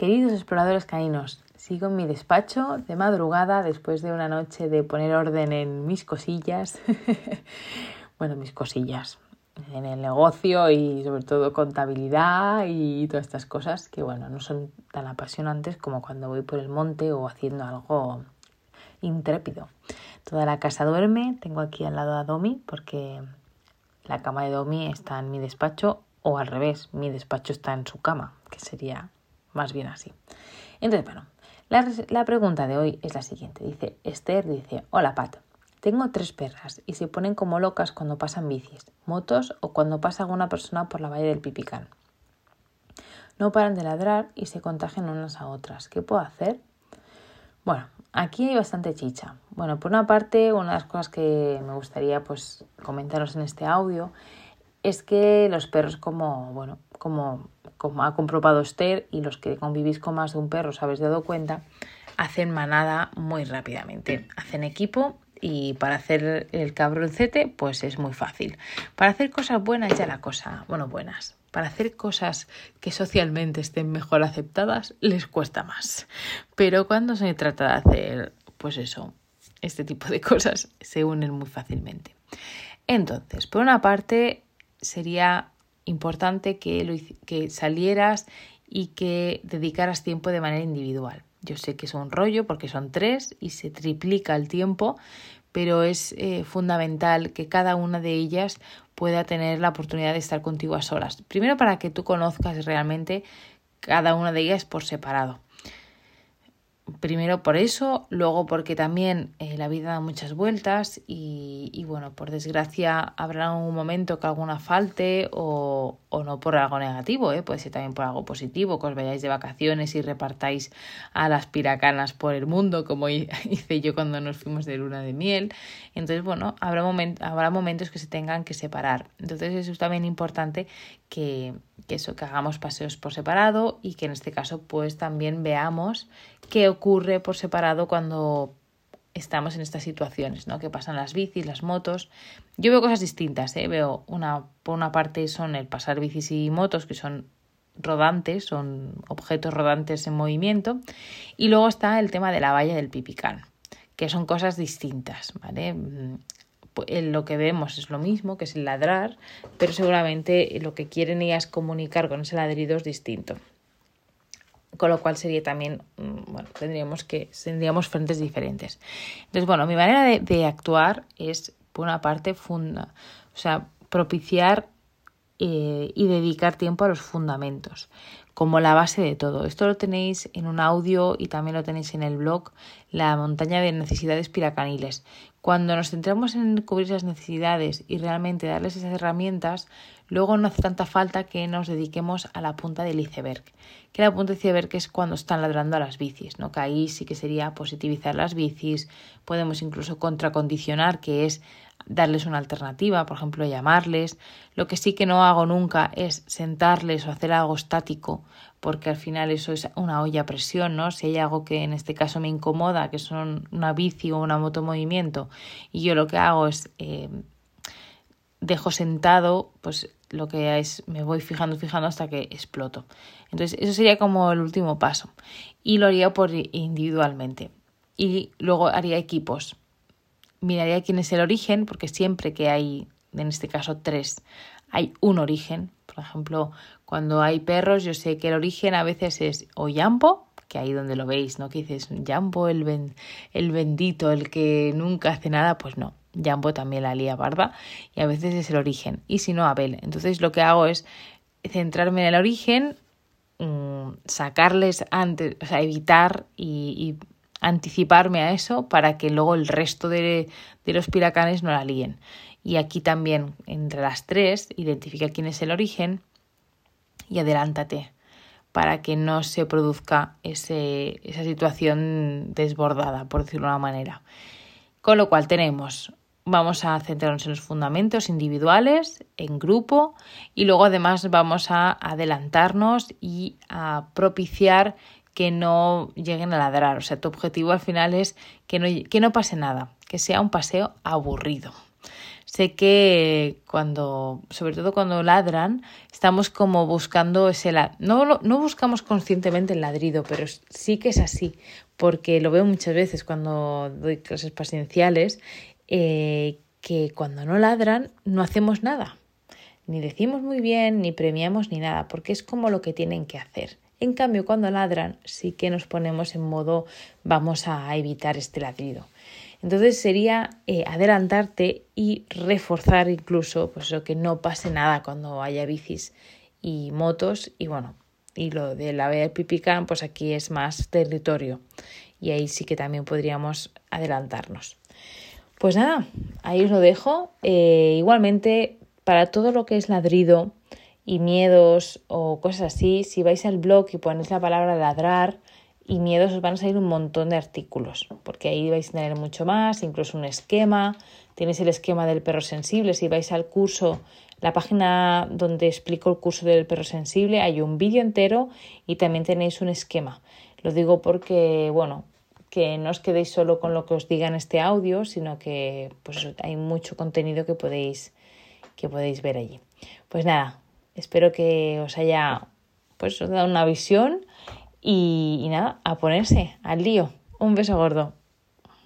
Queridos exploradores caninos, sigo en mi despacho de madrugada después de una noche de poner orden en mis cosillas. bueno, mis cosillas, en el negocio y sobre todo contabilidad y todas estas cosas que bueno, no son tan apasionantes como cuando voy por el monte o haciendo algo intrépido. Toda la casa duerme, tengo aquí al lado a Domi porque la cama de Domi está en mi despacho o al revés, mi despacho está en su cama, que sería más bien así. Entonces, bueno, la, la pregunta de hoy es la siguiente. Dice, Esther dice, hola Pat, tengo tres perras y se ponen como locas cuando pasan bicis, motos o cuando pasa alguna persona por la valle del Pipicán. No paran de ladrar y se contagian unas a otras. ¿Qué puedo hacer? Bueno, aquí hay bastante chicha. Bueno, por una parte, una de las cosas que me gustaría pues comentaros en este audio es que los perros como, bueno, como, como ha comprobado Esther y los que convivís con más de un perro os habéis dado cuenta, hacen manada muy rápidamente. Hacen equipo y para hacer el cabroncete pues es muy fácil. Para hacer cosas buenas ya la cosa, bueno, buenas. Para hacer cosas que socialmente estén mejor aceptadas les cuesta más. Pero cuando se trata de hacer pues eso, este tipo de cosas se unen muy fácilmente. Entonces, por una parte sería importante que, lo, que salieras y que dedicaras tiempo de manera individual. Yo sé que es un rollo porque son tres y se triplica el tiempo, pero es eh, fundamental que cada una de ellas pueda tener la oportunidad de estar contigo a solas. Primero para que tú conozcas realmente cada una de ellas por separado primero por eso, luego porque también eh, la vida da muchas vueltas y, y, bueno, por desgracia habrá un momento que alguna falte o, o no por algo negativo, ¿eh? puede ser también por algo positivo, que os vayáis de vacaciones y repartáis a las piracanas por el mundo, como hice yo cuando nos fuimos de luna de miel. Entonces, bueno, habrá, habrá momentos que se tengan que separar. Entonces, eso es también importante que, que eso, que hagamos paseos por separado y que en este caso, pues también veamos qué ocurre por separado cuando estamos en estas situaciones, ¿no? Que pasan las bicis, las motos. Yo veo cosas distintas, ¿eh? Veo una, por una parte son el pasar bicis y motos, que son rodantes, son objetos rodantes en movimiento, y luego está el tema de la valla del pipicán, que son cosas distintas, ¿vale? Mm, lo que vemos es lo mismo, que es el ladrar, pero seguramente lo que quieren ellas comunicar con ese ladrido es distinto con lo cual sería también, mm, bueno, tendríamos que, tendríamos frentes diferentes. Entonces, bueno, mi manera de, actuar es, por una parte, funda, o sea, propiciar eh, y dedicar tiempo a los fundamentos, como la base de todo. Esto lo tenéis en un audio y también lo tenéis en el blog, la montaña de necesidades piracaniles. Cuando nos centramos en cubrir esas necesidades y realmente darles esas herramientas, luego no hace tanta falta que nos dediquemos a la punta del iceberg. Que la punta del iceberg es cuando están ladrando a las bicis, ¿no? Que ahí sí que sería positivizar las bicis, podemos incluso contracondicionar, que es darles una alternativa, por ejemplo, llamarles. Lo que sí que no hago nunca es sentarles o hacer algo estático, porque al final eso es una olla a presión, ¿no? Si hay algo que en este caso me incomoda, que son una bici o una moto movimiento, y yo lo que hago es eh, dejo sentado, pues lo que es me voy fijando, fijando hasta que exploto. Entonces, eso sería como el último paso. Y lo haría por individualmente. Y luego haría equipos miraría quién es el origen, porque siempre que hay, en este caso tres, hay un origen. Por ejemplo, cuando hay perros, yo sé que el origen a veces es o Yambo, que ahí donde lo veis, ¿no? Que dices, Yambo, el, el bendito, el que nunca hace nada, pues no. Yambo también la lía barba y a veces es el origen. Y si no, Abel. Entonces lo que hago es centrarme en el origen, mm, sacarles antes, o sea, evitar y anticiparme a eso para que luego el resto de, los piracanes no la líen. Y aquí también, entre las tres, identifica quién es el origen y adelántate para que no se produzca ese, esa situación desbordada, por decirlo de una manera. Con lo cual tenemos, vamos a centrarnos en los fundamentos individuales, en grupo, y luego además vamos a adelantarnos y a propiciar que no lleguen a ladrar. O sea, tu objetivo al final es que no, que no pase nada, que sea un paseo aburrido. sé que cuando, sobre todo cuando ladran, estamos como buscando ese no, no buscamos conscientemente el ladrido, pero sí que es así, porque lo veo muchas veces cuando doy clases pacienciales, eh, que cuando no ladran no hacemos nada. Ni decimos muy bien, ni premiamos, ni nada, porque es como lo que tienen que hacer. En cambio, cuando ladran, sí que nos ponemos en modo vamos a evitar este ladrido. Entonces sería eh, adelantarte y reforzar incluso pues que no pase nada cuando haya bicis y motos y bueno, y lo de la vía Pipicán pues aquí es más territorio y ahí sí que también podríamos adelantarnos. Pues nada, ahí os lo dejo. Eh, igualmente, para todo lo que es ladrido y miedos o cosas así, si vais al blog y ponéis la palabra ladrar, y miedos os van a salir un montón de artículos, porque ahí vais a tener mucho más, incluso un esquema, tenéis el esquema del perro sensible, si vais al curso, la página donde explico el curso del perro sensible, hay un vídeo entero y también tenéis un esquema. Lo digo porque, bueno, que no os quedéis solo con lo que os diga en este audio, sino que pues hay mucho contenido que podéis, que podéis ver allí. Pues nada, espero que os haya pues, dado una visión y, nada, a ponerse al lío. Un beso gordo.